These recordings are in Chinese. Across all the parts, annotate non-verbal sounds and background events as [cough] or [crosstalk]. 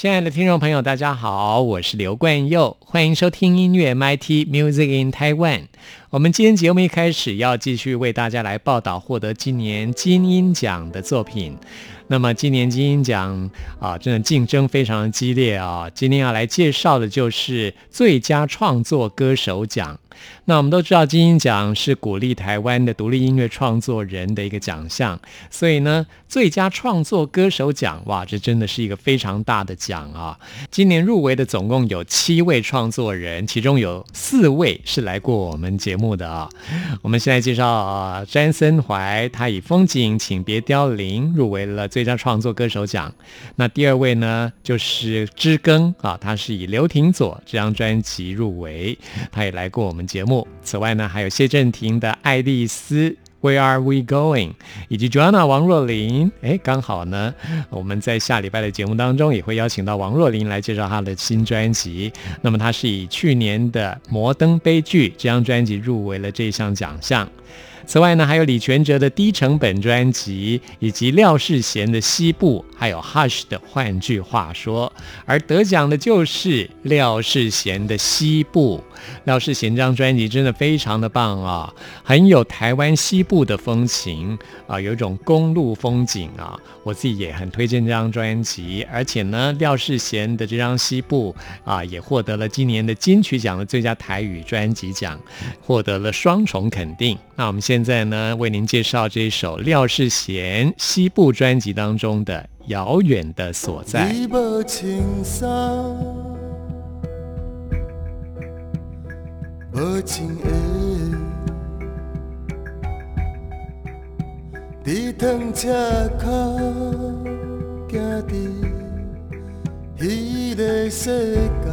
亲爱的听众朋友，大家好，我是刘冠佑，欢迎收听音乐 MIT Music in Taiwan。我们今天节目一开始要继续为大家来报道获得今年金鹰奖的作品。那么今年金鹰奖啊，真的竞争非常激烈啊。今天要来介绍的就是最佳创作歌手奖。那我们都知道，金鹰奖是鼓励台湾的独立音乐创作人的一个奖项，所以呢，最佳创作歌手奖，哇，这真的是一个非常大的奖啊！今年入围的总共有七位创作人，其中有四位是来过我们节目的啊。我们现在介绍啊，詹森怀，他以《风景，请别凋零》入围了最佳创作歌手奖。那第二位呢，就是知更啊，他是以《刘廷佐》这张专辑入围，他也来过我们。节目。此外呢，还有谢振廷的《爱丽丝》，Where Are We Going？以及 Joanna 王若琳。哎，刚好呢，我们在下礼拜的节目当中也会邀请到王若琳来介绍她的新专辑。那么，她是以去年的《摩登悲剧》这张专辑入围了这项奖项。此外呢，还有李全哲的低成本专辑，以及廖世贤的《西部》，还有 Hush 的《换句话说》，而得奖的就是廖世贤的《西部》。廖世贤这张专辑真的非常的棒啊，很有台湾西部的风情啊，有一种公路风景啊。我自己也很推荐这张专辑，而且呢，廖世贤的这张《西部》啊，也获得了今年的金曲奖的最佳台语专辑奖，获得了双重肯定。那我们现在呢，为您介绍这一首廖世贤《西部》专辑当中的《遥远的所在》。情的，伫汤车口行伫迄个世界，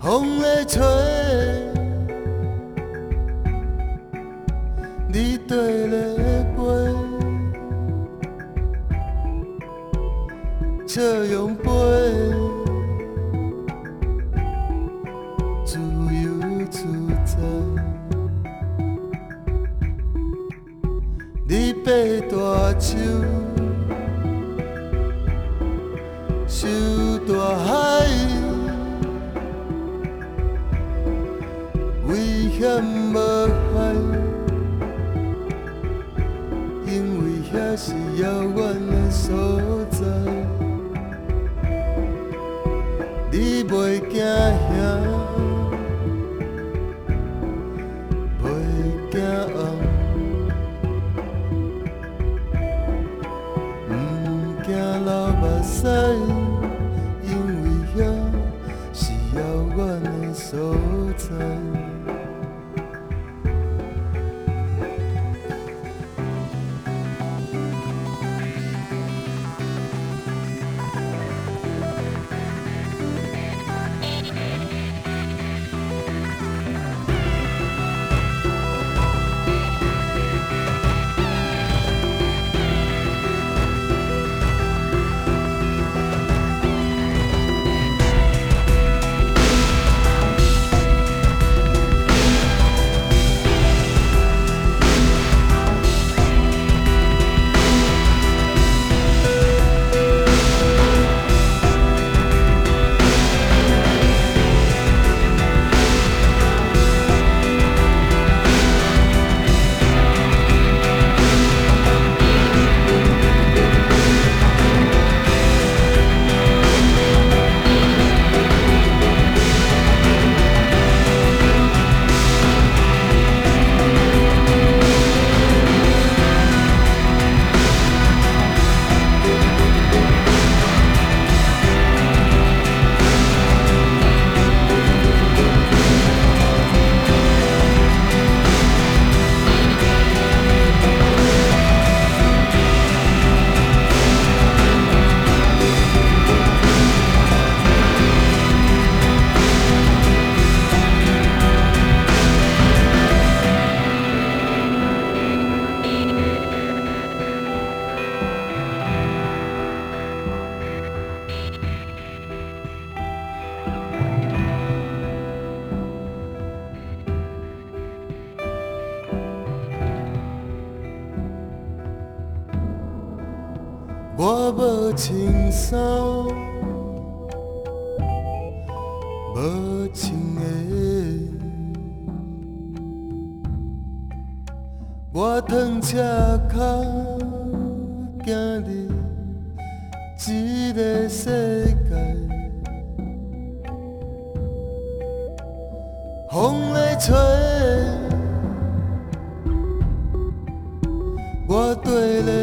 风在吹，你对咧飞，笑容飞。大我无穿衫，无穿的，我躺车脚行入一个世界，风在吹，我对咧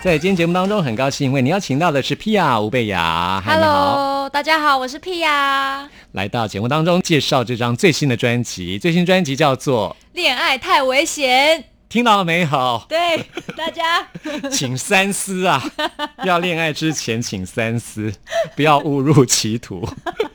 在今天节目当中，很高兴为您邀请到的是 Pia 吴贝雅。，Hello，大家好，我是 Pia。来到节目当中介绍这张最新的专辑，最新专辑叫做恋爱太危险，听到了没有？对大家 [laughs] 请三思啊！要恋爱之前请三思，不要误入歧途。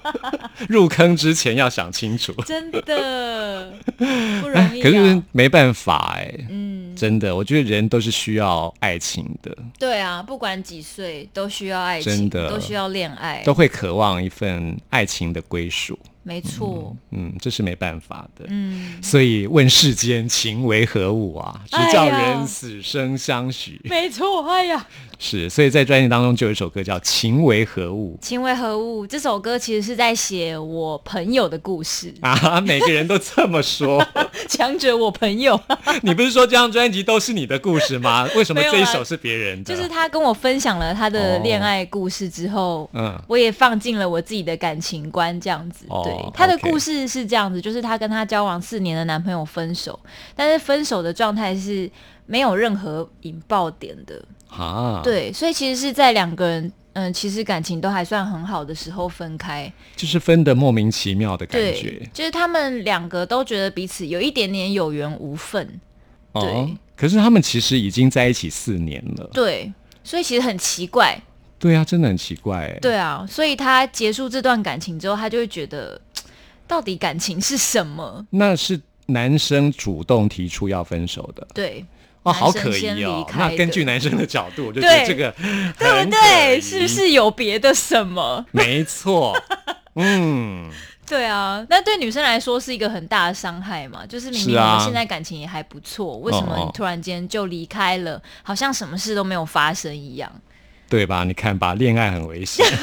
[laughs] 入坑之前要想清楚。真的 [laughs] 不容易、啊。可是没办法哎、嗯，真的，我觉得人都是需要爱情的，对啊，不管几岁都需要爱情，真的都需要恋爱，都会渴望一份爱情的归属。没错。嗯，这是没办法的。嗯，所以问世间情为何物啊？直叫人死生相许。没错。哎呀，是，所以在专辑当中就有一首歌叫《情为何物情为何物？这首歌其实是在写我朋友的故事》，啊，每个人都这么说。[laughs] 强者我朋友，[laughs] 你不是说这张专辑都是你的故事吗？为什么这一首是别人的？就是他跟我分享了他的哦恋爱故事之后，嗯我也放进了我自己的感情观，这样子。哦对，他的故事是这样子，就是她跟她交往四年的男朋友分手，但是分手的状态是没有任何引爆点的。啊，，对，所以其实是在两个人。嗯，其实感情都还算很好的时候分开，就是分的莫名其妙的感觉，就是他们两个都觉得彼此有一点点有缘无分，哦对。可是他们其实已经在一起四年了，对，所以其实很奇怪，对啊，真的很奇怪哎。对啊，所以他结束这段感情之后，他就会觉得，[tsk] 到底感情是什么？那是男生主动提出要分手的对，哦，好可疑哦那根据男生的角度，我就觉得这个对不对？[laughs] 是不？是有别的什么？没错，[laughs] 嗯，对啊，那对女生来说是一个很大的伤害嘛，就是明明我们现在感情也还不错，为什么你突然间就离开了，好像什么事都没有发生一样？对吧？你看吧，恋爱很危险。[laughs]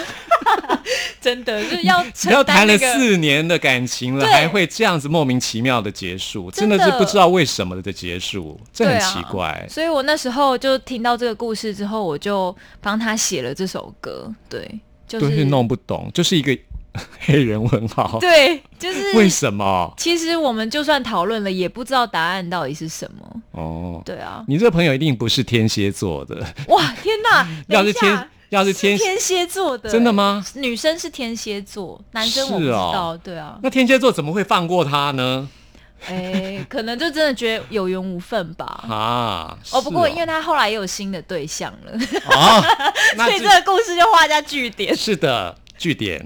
真的就是要要谈了。四年的感情了，还会这样子莫名其妙的结束，真真的的是不知道为什么的结束，这很奇怪。所以我那时候就听到这个故事之后，我就帮他写了这首歌。对，就就是是弄不懂，就是一个 [laughs] 黑人问号，[laughs] 对，就是为什么？其实我们就算讨论了，也不知道答案到底是什么。哦，对啊，你这个朋友一定不是天蝎座的，哇，天哪！[laughs] 要是天要是天天蝎座的，真的吗？女生是天蝎座，男生我不知道。对啊，那天蝎座怎么会放过他呢？哎，可能就真的觉得有缘无分吧。啊，哦，不过因为他后来也有新的对象了，哦，所以这个故事就画下句点。是的，据点，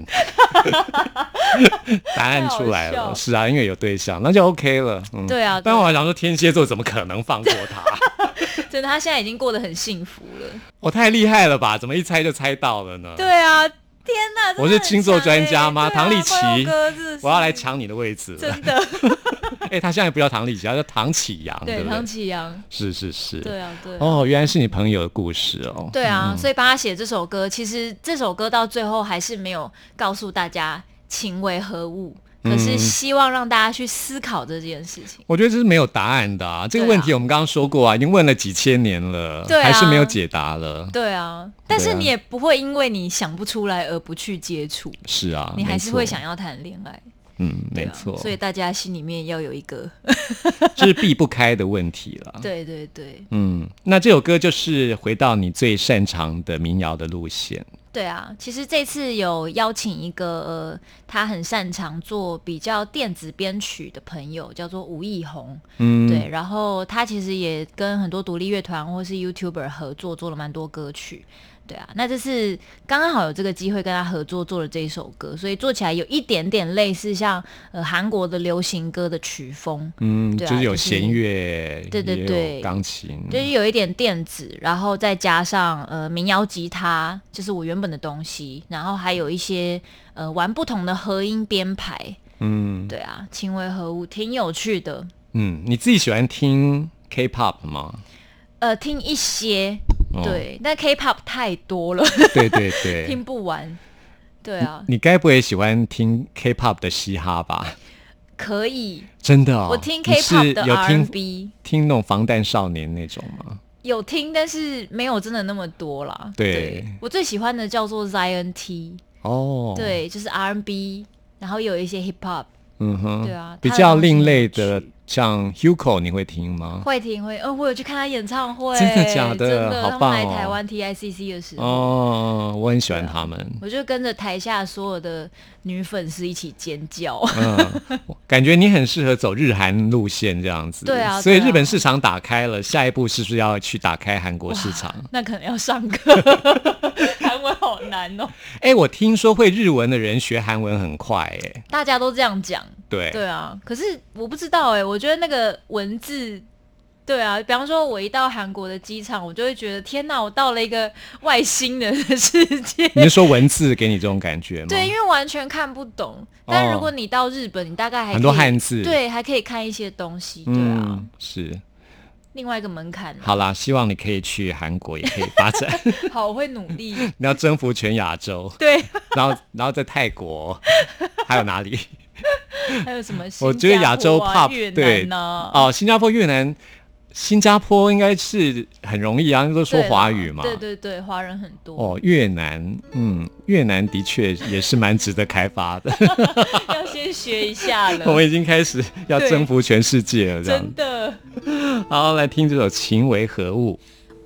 [laughs] 答案出来了。是啊，因为有对象，那就 OK 了。嗯，对啊，但我对还想说，天蝎座怎么可能放过他？[laughs] 真的，他现在已经过得很幸福了。我太厉害了吧？怎么一猜就猜到了呢？对啊，天哪！我是星座专家吗唐立奇我要来抢你的位置了。真的，哎、他现在不叫唐立奇，他叫唐启阳，对对不对唐启阳，是是是。对啊，对啊。哦，原来是你朋友的故事哦。对啊，所以帮他写这首歌，其实这首歌到最后还是没有告诉大家情为何物，可嗯是希望让大家去思考这件事情。我觉得这是没有答案的啊。这个问题我们刚刚说过啊，已经问了几千年了，对啊还是没有解答了。对啊，但是你也不会因为你想不出来而不去接触，是啊，你还是会想要谈恋爱。嗯，没错，所以大家心里面要有一个，[laughs] 这是避不开的问题了。[laughs] 对对对嗯，那这首歌就是回到你最擅长的民谣的路线。对啊！其实这次有邀请一个呃，他很擅长做比较电子编曲的朋友，叫做吴艺宏。嗯，对，然后他其实也跟很多独立乐团或是 YouTuber 合作，做了蛮多歌曲。对啊，那这是刚刚好有这个机会跟他合作做了这一首歌，所以做起来有一点点类似像呃韩国的流行歌的曲风，嗯，对啊就是有就是弦乐，对对对。钢琴，就是有一点电子，然后再加上呃民谣吉他，就是我原本的东西，然后还有一些呃玩不同的和音编排，嗯。对啊，情为何物，挺有趣的。嗯，你自己喜欢听 K-pop 吗？呃，听一些，哦。对，但 K-pop 太多了，对对对，[laughs] 听不完。对啊，你该不会喜欢听 K-pop 的嘻哈吧？可以。真的哦，我听 K-pop 的 R&B，听那种防弹少年那种吗？有听，但是没有真的那么多啦。对。我最喜欢的叫做 Zion T，、哦，，对，就是 R&B，然后有一些 Hip Hop，嗯哼，对啊比较另类的像 Hugo 你会听吗？会听会，嗯，我有去看他演唱会，真的假的真的，好棒他们来哦台湾 TICC 的时候，哦，我很喜欢他们。我就跟着台下所有的女粉丝一起尖叫。嗯，感觉你很适合走日韩路线这样子。对啊所以日本市场打开了，下一步是不是要去打开韩国市场？那可能要上课，[laughs] 韩文好难哦。哎、我听说会日文的人学韩文很快、哎，大家都这样讲，对，对啊。可是我不知道哎、我觉得那个文字，对啊，比方说我一到韩国的机场，我就会觉得天哪，我到了一个外星人的世界。你是说文字给你这种感觉吗？对，因为完全看不懂。但哦如果你到日本，你大概还很多汉字对，还可以看一些东西，对啊。嗯，是。另外一个门槛啊，好啦，希望你可以去韩国，也可以发展，[laughs] 好，我会努力。[laughs] 你要征服全亚洲，对，然后然后在泰国，还有哪里？还有什么？我觉得亚洲 pop 越对南呢？哦，新加坡、越南。新加坡应该是很容易啊，都说华语嘛。对对对，华人很多。哦，越南，嗯，越南的确也是蛮值得开发的。[laughs] 要先学一下了。[laughs] 我们已经开始要征服全世界了，这样真。的。好，来听这首《情为何物》。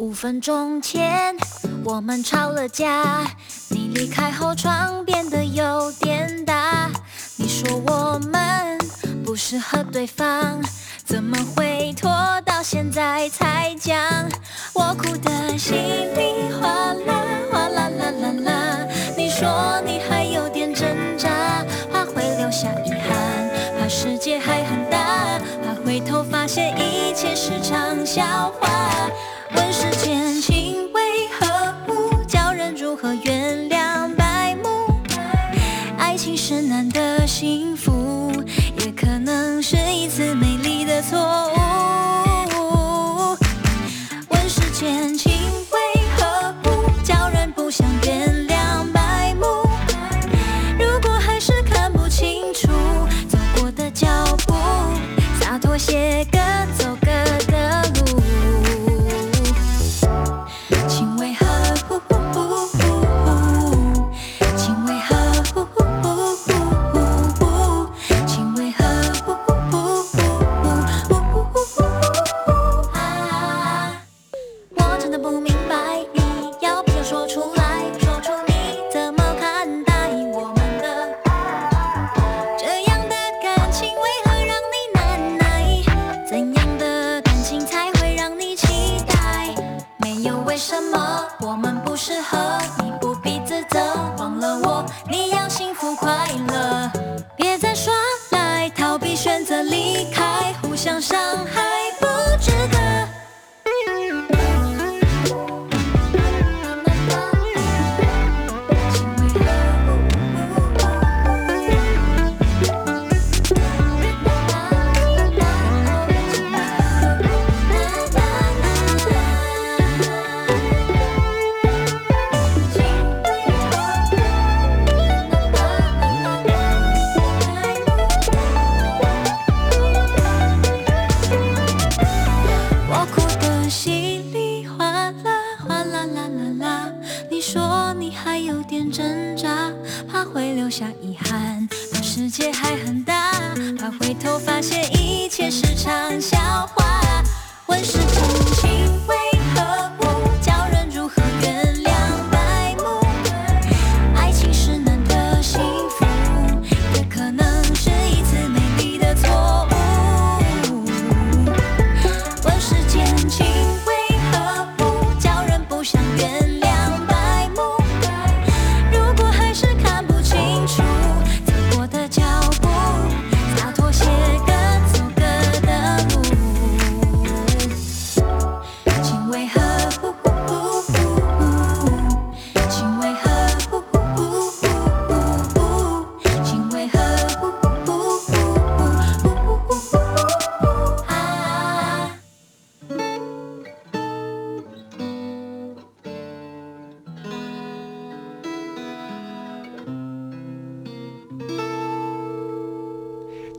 五分钟前，我们吵了架，你离开后床变得有点大。你说我们不适合对方，怎么会拖到现在才讲？我哭得稀里哗啦，哗啦啦啦啦。你说你还有点挣扎，怕会留下遗憾，怕世界还很大，怕回头发现一切是场笑话。问世间情为何物，叫人如何原谅白目？爱情是难的幸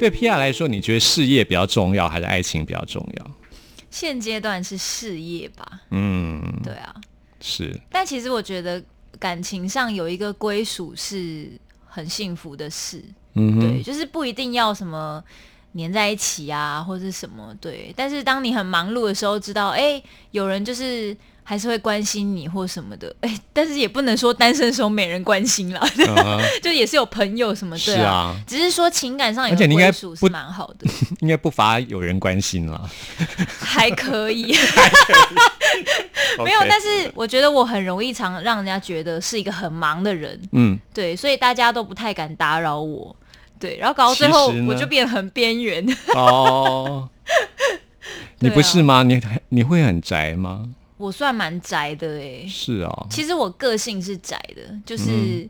对 P R 来说，你觉得事业比较重要，还是爱情比较重要？现阶段是事业吧，嗯，对啊。是，但其实我觉得感情上有一个归属是很幸福的事，嗯哼，对，就是不一定要什么黏在一起啊，或者是什么，对。但是当你很忙碌的时候，知道哎、有人就是还是会关心你或什么的，哎、但是也不能说单身的时候没人关心啦，[laughs] 嗯哼就也是有朋友什么是对啊。只是说情感上有而且你应该归属是不蛮好的，[laughs] 应该不乏有人关心了。还可以。[laughs] 没有，但是我觉得我很容易常让人家觉得是一个很忙的人，嗯，对，所以大家都不太敢打扰我，对，然后搞到最后我就变得很边缘。哦，[laughs] 你不是吗？你你会很宅吗？我算蛮宅的哎，是哦，其实我个性是宅的，就是、嗯。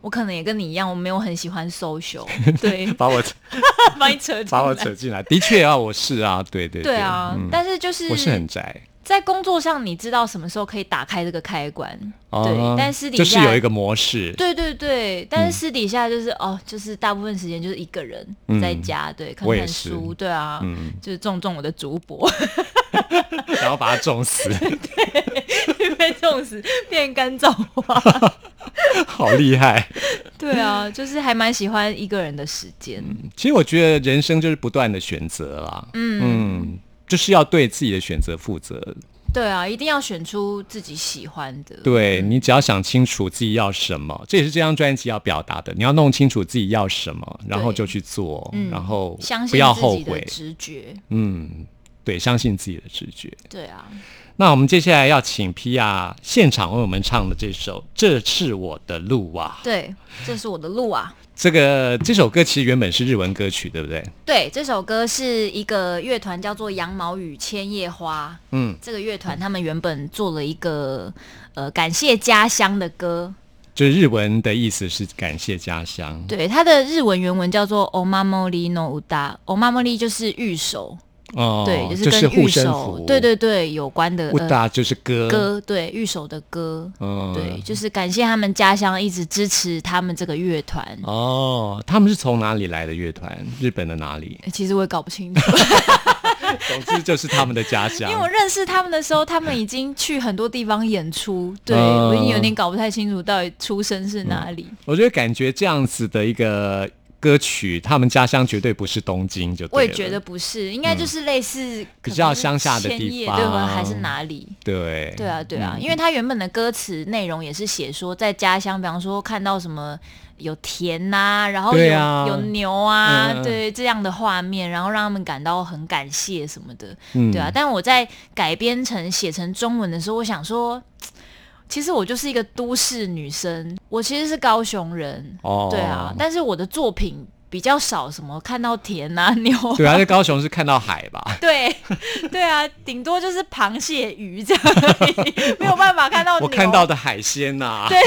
我可能也跟你一样，我没有很喜欢 social，[laughs] 对，把我 [laughs] 把你扯进把我扯进来，的确啊，我是啊，对对。对啊，嗯。但是就是我是很宅，在工作上，你知道什么时候可以打开这个开关，哦对，但私底下就下是有一个模式，对对对，但是私底下就是、哦，就是大部分时间就是一个人嗯在家，对，看看书，对啊，嗯。就是种种我的竹柏，[laughs] 然后把它种死，[laughs] 被种死变干燥花。[laughs] 好厉害。对啊，就是还蛮喜欢一个人的时间。其实我觉得人生就是不断的选择啦，嗯。嗯，就是要对自己的选择负责。对啊，一定要选出自己喜欢的。对你只要想清楚自己要什么，这也是这张专辑要表达的。你要弄清楚自己要什么，然后就去做，嗯然后不要后悔。直觉。嗯，对，相信自己的直觉。对啊，那我们接下来要请皮亚现场为我们唱的这首《这是我的路》啊，对，这是我的路啊。这个这首歌其实原本是日文歌曲，对不对？对，这首歌是一个乐团叫做羊毛与千叶花。嗯，这个乐团他们原本做了一个呃感谢家乡的歌，就是日文的意思是感谢家乡。对，它的日文原文叫做 “omamori no uda”，omamori 就是御守，哦，对，就是跟御护身守符，，对对对有关的乌呃达就是歌，歌，对御守的歌，嗯，对，就是感谢他们家乡一直支持他们这个乐团。哦，他们是从哪里来的乐团？日本的哪里？欸其实我也搞不清楚，[laughs] 总之就是他们的家乡。因为我认识他们的时候，他们已经去很多地方演出，对、嗯我已经有点搞不太清楚到底出身是哪里。我觉得感觉这样子的一个歌曲，他们家乡绝对不是东京，就我也觉得不是，应该就是类似比较乡下的地方。对还是哪里？对。对啊，对啊，嗯。因为他原本的歌词内容也是写说，在家乡，比方说看到什么有田呐、然后有、啊。有牛啊，嗯。对这样的画面，然后让他们感到很感谢什么的，嗯。对啊。但我在改编成写成中文的时候，我想说。其实我就是一个都市女生，我其实是高雄人，哦对啊，但是我的作品比较少，什么看到田啊、牛啊对啊，在高雄是看到海吧？[laughs] 对，对啊，顶多就是螃蟹、鱼这样而已，[laughs] 没有办法看到我牛看到的海鲜 [laughs] 呐、对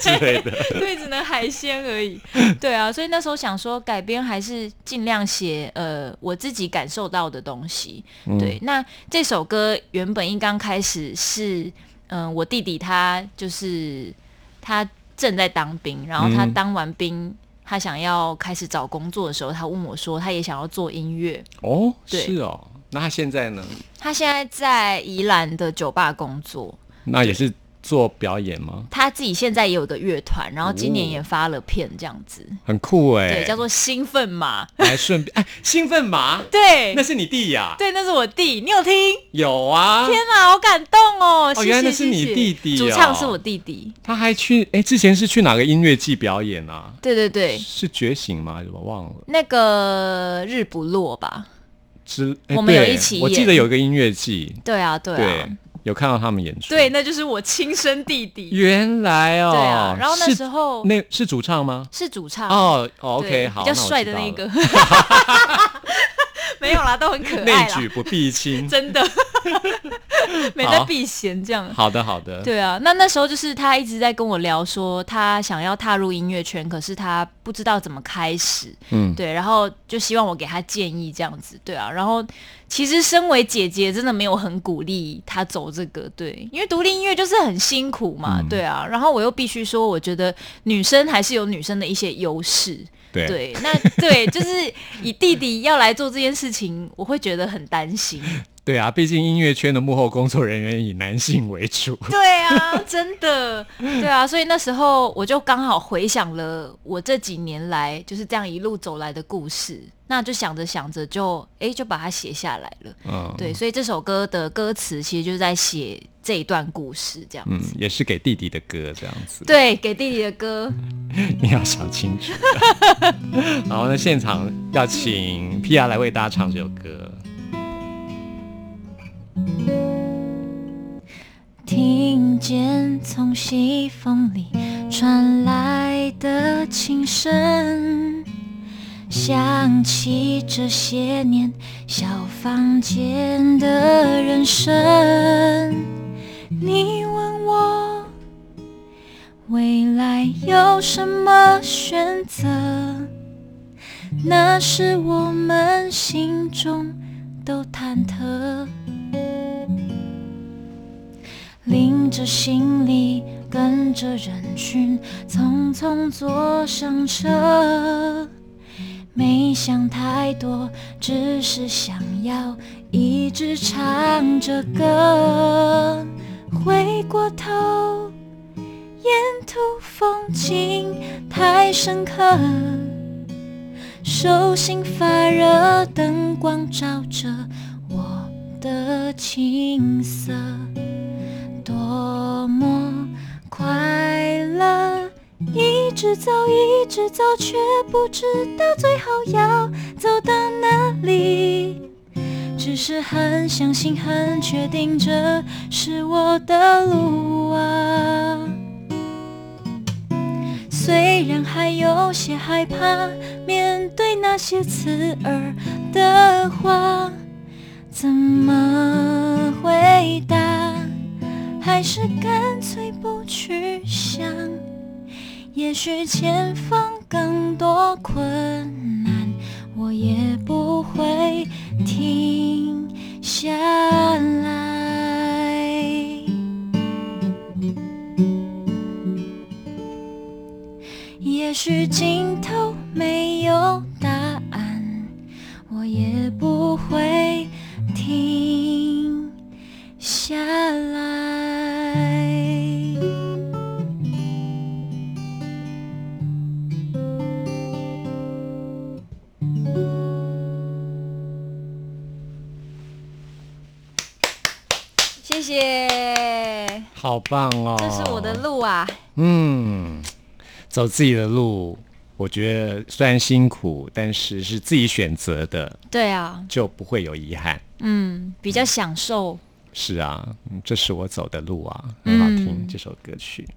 之类的。对，只能海鲜而已。对啊，所以那时候想说改编还是尽量写呃我自己感受到的东西。嗯对，那这首歌原本一刚开始是嗯、我弟弟他就是他正在当兵，然后他嗯当完兵。他想要开始找工作的时候，他问我说，他也想要做音乐。哦，对是哦。那他现在呢？他现在在宜兰的酒吧工作，那也是做表演吗？他自己现在也有个乐团，然后今年哦也发了片这样子，很酷哎、对，叫做兴奋马。来顺便哎，兴奋马，[laughs] 对那，是你弟呀、对，那是我弟，你有听？有啊。天哪，好感动哦！谢谢原来那是你弟弟哦主唱是我弟弟。他还去哎，之前是去哪个音乐季表演啊？对对对，是觉醒吗？我忘了。那个日不落吧？之哎我们有一起我记得有一个音乐季，对啊，对啊对，，有看到他们演出。对，，那就是我亲生弟弟。原来哦，对啊，然后那时候那是主唱吗？是主唱哦哦，OK，好，比较帅的那知道了个。[laughs] 没有啦，都很可爱内，举不避亲。[laughs] 真的 [laughs] 没在避嫌这样。好的，好的。对啊，那那时候就是他一直在跟我聊说，他想要踏入音乐圈，可是他不知道怎么开始。嗯，对，然后就希望我给他建议这样子，对啊，然后其实身为姐姐，真的没有很鼓励他走这个，对，因为独立音乐就是很辛苦嘛，嗯。对啊，然后我又必须说，我觉得女生还是有女生的一些优势，对。对，那对，就是以弟弟要来做这件事情，我会觉得很担心，[laughs] 对啊，毕竟音乐圈的幕后工作人员以男性为主。[laughs] 对啊，真的，对啊，所以那时候我就刚好回想了我这几年来就是这样一路走来的故事，那就想着想着就哎就把它写下来了。嗯，对，所以这首歌的歌词其实就是在写这一段故事，这样嗯。，也是给弟弟的歌这样子。对，给弟弟的歌，[laughs] 你要想清楚。[laughs] 好，那现场要请 P R 来为大家唱这首歌。听见从西风里传来的琴声，想起这些年小房间的人生。你问我未来有什么选择？那是我们心中都忐忑。拎着行李，跟着人群，匆匆坐上车。没想太多，只是想要一直唱着歌。回过头，沿途风景太深刻，手心发热，灯光照着我的青涩。多么快乐！一直走，一直走，却不知道最后要走到哪里。只是很相信，很确定，这是我的路啊。虽然还有些害怕，面对那些刺耳的话，怎么回答？还是干脆不去想。也许前方更多困难，我也不会停下来。也许尽头没有答案，我也不好棒哦！这是我的路啊。嗯，走自己的路，我觉得虽然辛苦，但是是自己选择的，对啊，就不会有遗憾。嗯，比较享受。是啊，嗯这是我走的路啊，很好听、嗯这首歌曲。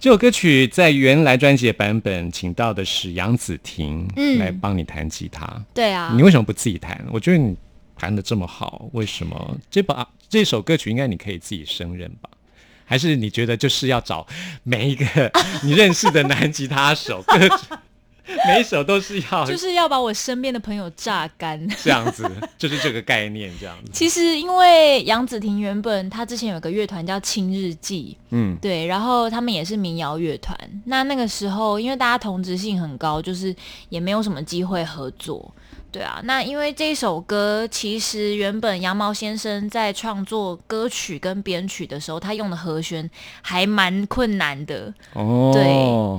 这首歌曲在原来专辑的版本，请到的是杨紫婷、嗯来帮你弹吉他。对啊你，为什么不自己弹？我觉得你弹的这么好，为什么这把这首歌曲应该你可以自己胜任吧？还是你觉得就是要找每一个 [laughs] 你认识的男吉他手，各每一首都是要 [laughs] 就是要把我身边的朋友榨干。这样子，就是这个概念这样子。其实因为杨紫婷原本她之前有个乐团叫青日记，嗯，对，然后他们也是民谣乐团。那那个时候因为大家同质性很高，就是也没有什么机会合作。对啊，那因为这首歌其实原本羊毛先生在创作歌曲跟编曲的时候，他用的和弦还蛮困难的。哦，对，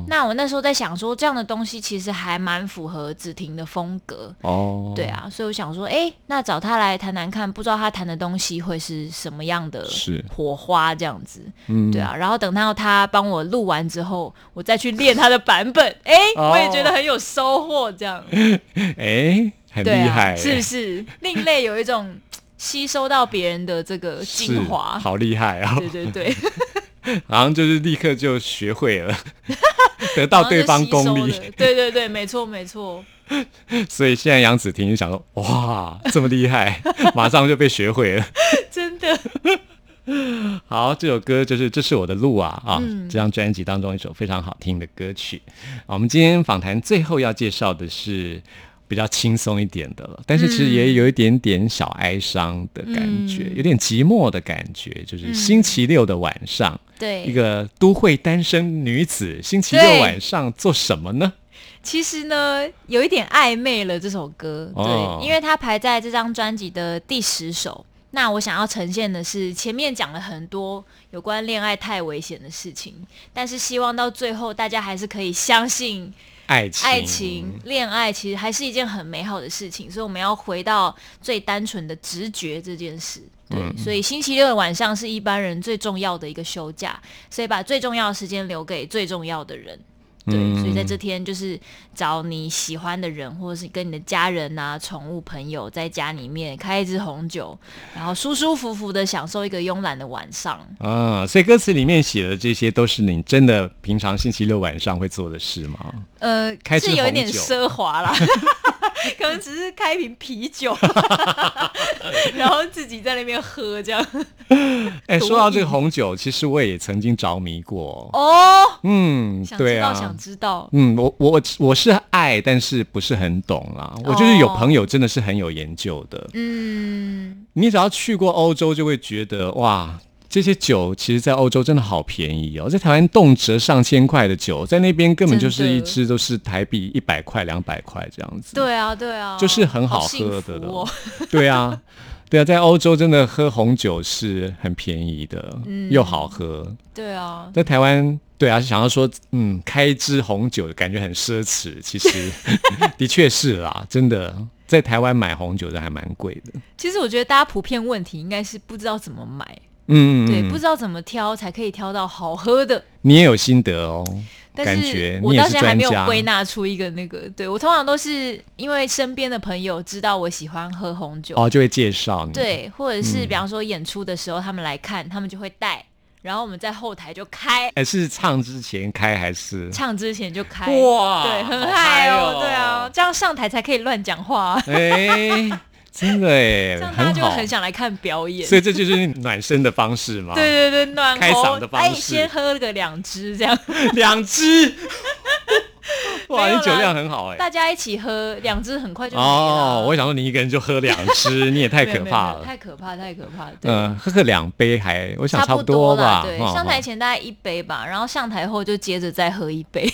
那我那时候在想说，这样的东西其实还蛮符合子婷的风格。哦，对啊，所以我想说，哎，那找他来谈谈看，不知道他谈的东西会是什么样的火花这样子。嗯对啊，然后等到他帮我录完之后，我再去练他的版本，哎，哦我也觉得很有收获，这样。[laughs] 哎，很厉对害、啊，是不是？[laughs] 另类有一种吸收到别人的这个精是华。好厉害啊！对对对，[laughs] 好像就是立刻就学会了，[laughs] 得到对方功力对对对，没错没错。所以现在杨紫婷就想说，哇，这么厉害，马上就被学会了。真的，好，这首歌就是《这是我的路》啊啊，嗯这张专辑当中一首非常好听的歌曲。啊我们今天访谈最后要介绍的是比较轻松一点的了，但是其实也有一点点小哀伤的感觉，嗯有点寂寞的感觉，就是星期六的晚上，对，一个都会单身女子星期六晚上做什么呢？其实呢，有一点暧昧了这首歌，哦对，因为它排在这张专辑的第十首。那我想要呈现的是，前面讲了很多有关恋爱太危险的事情，但是希望到最后大家还是可以相信爱情，爱情、恋爱其实还是一件很美好的事情，所以我们要回到最单纯的直觉这件事。对，嗯所以星期六的晚上是一般人最重要的一个休假，所以把最重要的时间留给最重要的人。对，嗯所以在这天就是找你喜欢的人，或者是跟你的家人啊、宠物朋友，在家里面开一支红酒，然后舒舒服服的享受一个慵懒的晚上。啊，所以歌词里面写的这些都是你真的平常星期六晚上会做的事吗？呃，开支是有一点奢华啦 [laughs] [laughs] 可能只是开一瓶啤酒，[laughs] 然后自己在那边喝这样。哎，毒说到这个瘾红酒，其实我也曾经着迷过。哦，嗯，想知道，对啊，想知道。嗯，我我我是爱，但是不是很懂啊。我就是有朋友真的是很有研究的。嗯，你只要去过欧洲，就会觉得哇，这些酒其实，在欧洲真的好便宜哦，在台湾动辄上千块的酒，在那边根本就是一支都是台币一百块、两百块这样子。对啊，对啊，就是很好喝的了哦。[laughs] 对啊，对啊，在欧洲真的喝红酒是很便宜的，嗯又好喝。对啊，在台湾，对啊，想要说，嗯，开一支红酒感觉很奢侈，其实 [laughs] 的确是啦，真的，在台湾买红酒的还蛮贵的。其实我觉得大家普遍问题应该是不知道怎么买，嗯，对，嗯。不知道怎么挑才可以挑到好喝的。你也有心得哦，但感是我到现在还没有归纳出一个那个，对我通常都是因为身边的朋友知道我喜欢喝红酒，哦，就会介绍你。，对，或者嗯。是比方说演出的时候他们来看，他们就会带，然后我们在后台就开，哎，是唱之前开还是？唱之前就开，哇对，很嗨哦，嗨哦。对啊，这样上台才可以乱讲话，哎，[laughs] 真的哎这，样大家很好。就很想来看表演。所以这就是暖身的方式嘛。对对对，暖开喉嗓的方式哎，式先喝个两支这样，两支，[laughs] 哇，你酒量很好哎。大家一起喝两支，很快就了。哦，我想说你一个人就喝两支，你也太可怕了。太可怕，太可怕。对嗯，喝个两杯还，我想差不多吧。啦对，哈上台前大概一杯吧，然后上台后就接着再喝一杯，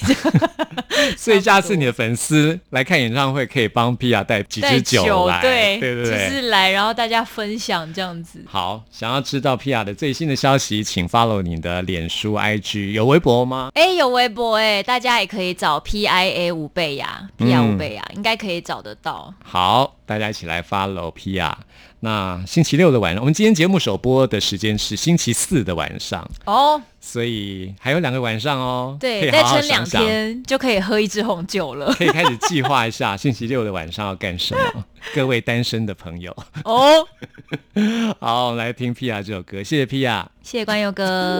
[laughs] 所以下次你的粉丝来看演唱会，可以帮皮亚带几支酒来，对对对只对。是来，然后大家分享这样子。好，想要知道皮亚的最新的消息，请 follow 你的脸书、IG，有微博吗？哎，有微博哎，大家也可以找 P I I A 五倍呀，Pia 五倍呀，应该可以找得到。好，大家一起来 follow Pia。那星期六的晚上，我们今天节目首播的时间是星期四的晚上，哦，所以还有两个晚上哦。可对，再撑两天就可以喝一支红酒了。可以开始计划一下星期六的晚上要干什么。[laughs] 各位单身的朋友，哦，[laughs] 好，我们来听 Pia 这首歌，谢谢 Pia。谢谢关佑哥。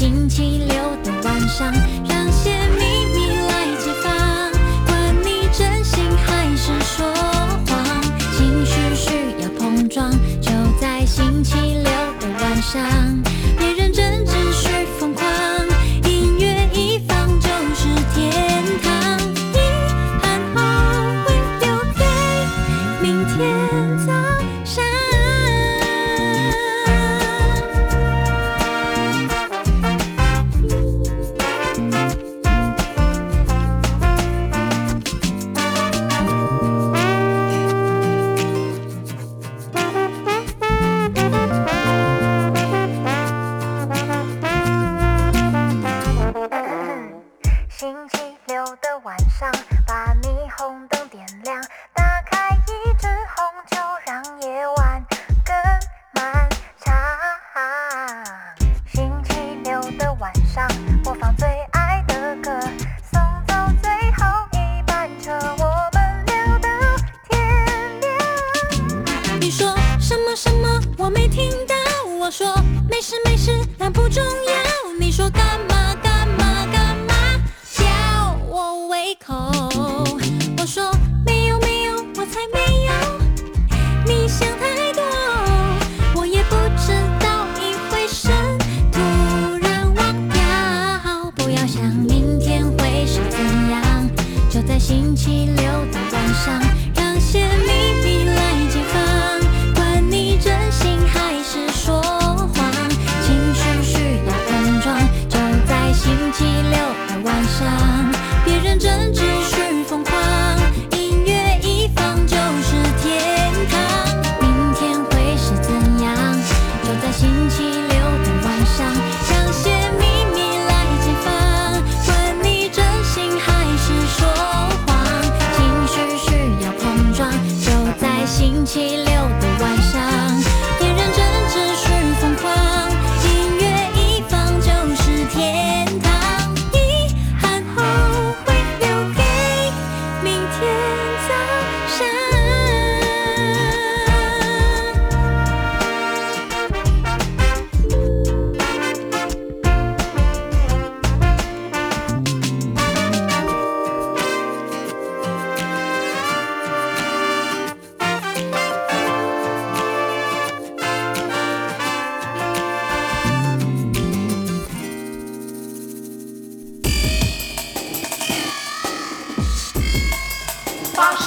星期六的晚上，让些秘密来解放。管你真心还是说谎，情绪需要碰撞，就在星期六的晚上，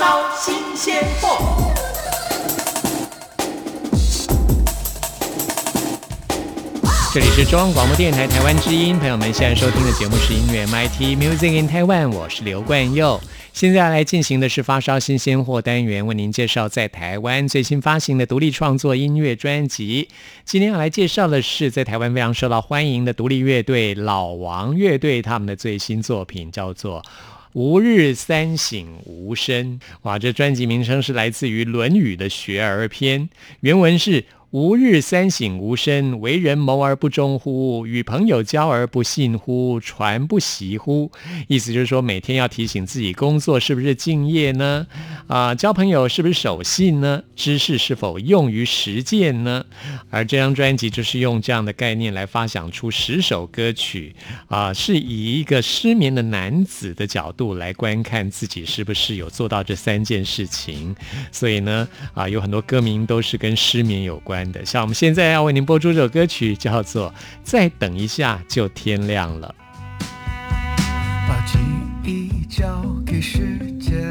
烧新鲜货。这里是中央广播电台台湾之音，朋友们现在收听的节目是音乐 MIT Music in Taiwan，我是刘冠佑。现在要来进行的是发烧新鲜货单元，为您介绍在台湾最新发行的独立创作音乐专辑。今天要来介绍的是在台湾非常受到欢迎的独立乐队老王乐队，他们的最新作品叫做。吾日三省吾身。哇，这专辑名称是来自于《论语》的学而篇，原文是。吾日三省吾身：为人谋而不忠乎？与朋友交而不信乎？传不习乎？意思就是说，每天要提醒自己工作是不是敬业呢？啊，交朋友是不是守信呢？知识是否用于实践呢？而这张专辑就是用这样的概念来发想出十首歌曲，啊，是以一个失眠的男子的角度来观看自己是不是有做到这三件事情。所以呢，啊，有很多歌名都是跟失眠有关。像我们现在要为您播出这首歌曲，叫做《再等一下就天亮了》。把记忆交给时间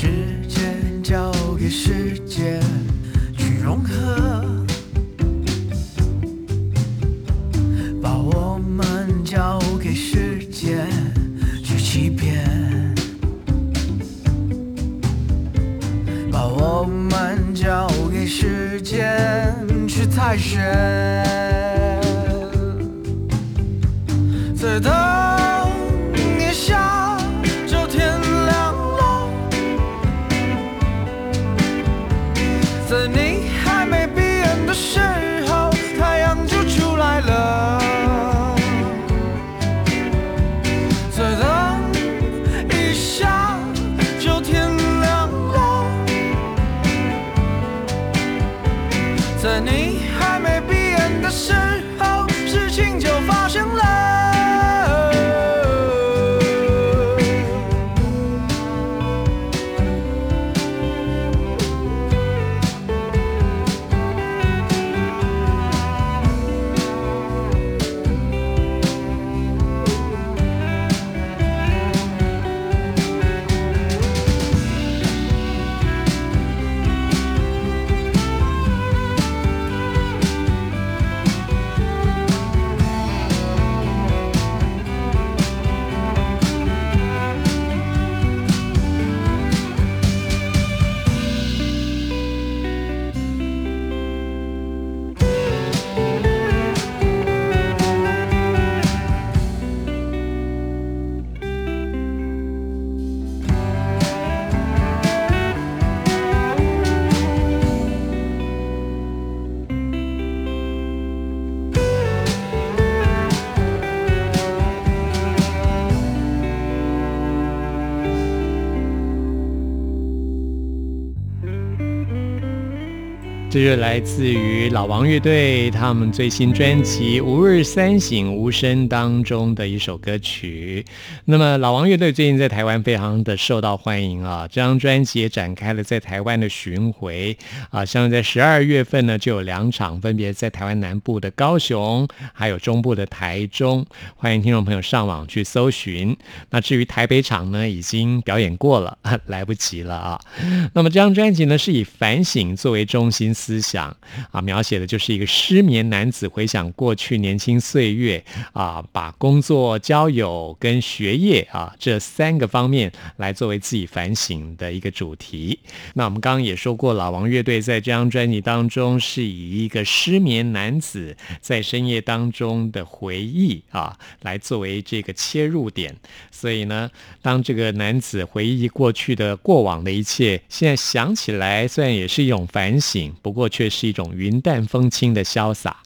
时间交给时间。这是来自于老王乐队他们最新专辑《吾日三省吾身》当中的一首歌曲。那么，老王乐队最近在台湾非常的受到欢迎啊！这张专辑也展开了在台湾的巡回啊，像在十二月份呢，就有两场，分别在台湾南部的高雄，还有中部的台中。欢迎听众朋友上网去搜寻。那至于台北场呢，已经表演过了，来不及了啊。那么这张专辑呢，是以反省作为中心。思想啊，描写的就是一个失眠男子回想过去年轻岁月啊，把工作、交友跟学业啊这三个方面来作为自己反省的一个主题。那我们刚刚也说过，老王乐队在这张专辑当中是以一个失眠男子在深夜当中的回忆啊，来作为这个切入点。所以呢，当这个男子回忆过去的过往的一切，现在想起来，虽然也是一种反省，不过却是一种云淡风轻的潇洒。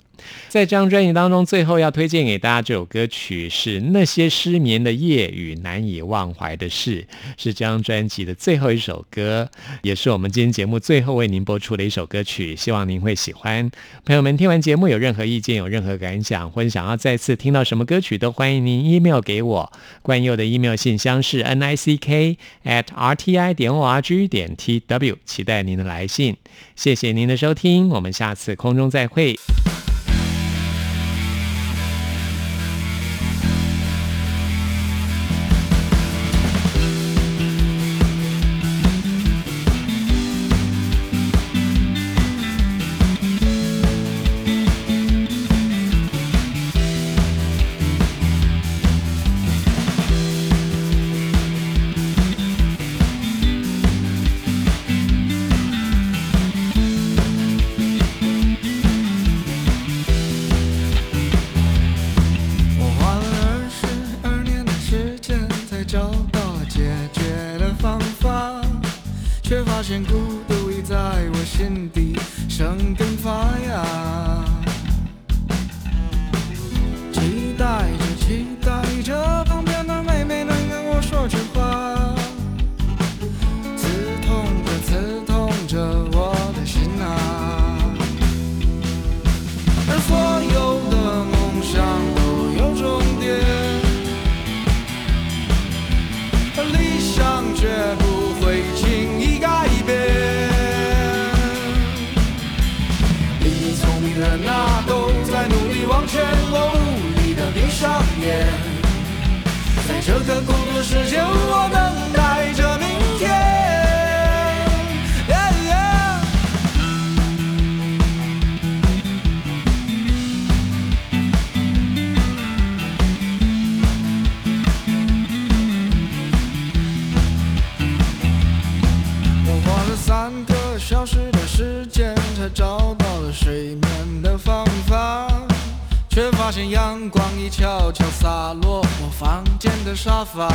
在这张专辑当中，最后要推荐给大家这首歌曲是《那些失眠的夜与难以忘怀的事》，是这张专辑的最后一首歌，也是我们今天节目最后为您播出的一首歌曲。希望您会喜欢。朋友们，听完节目有任何意见、有任何感想，或者想要再次听到什么歌曲，都欢迎您 email 给我。冠佑的 email 信箱是 n i c k at r t i 点 o r g 点 t w，期待您的来信。谢谢您的收听，我们下次空中再会。现孤独已在我心底生根发芽。上演。在这个孤独世界，我能见阳光已悄悄洒落我房间的沙发。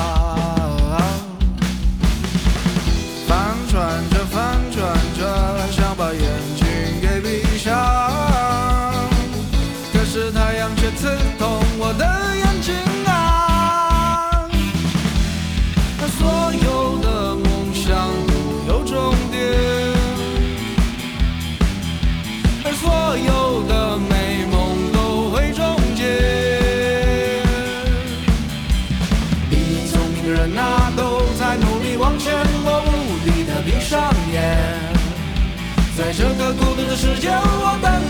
翻转着，翻转着，想把眼睛给闭上，可是太阳却刺痛我的这个孤独的世界，我等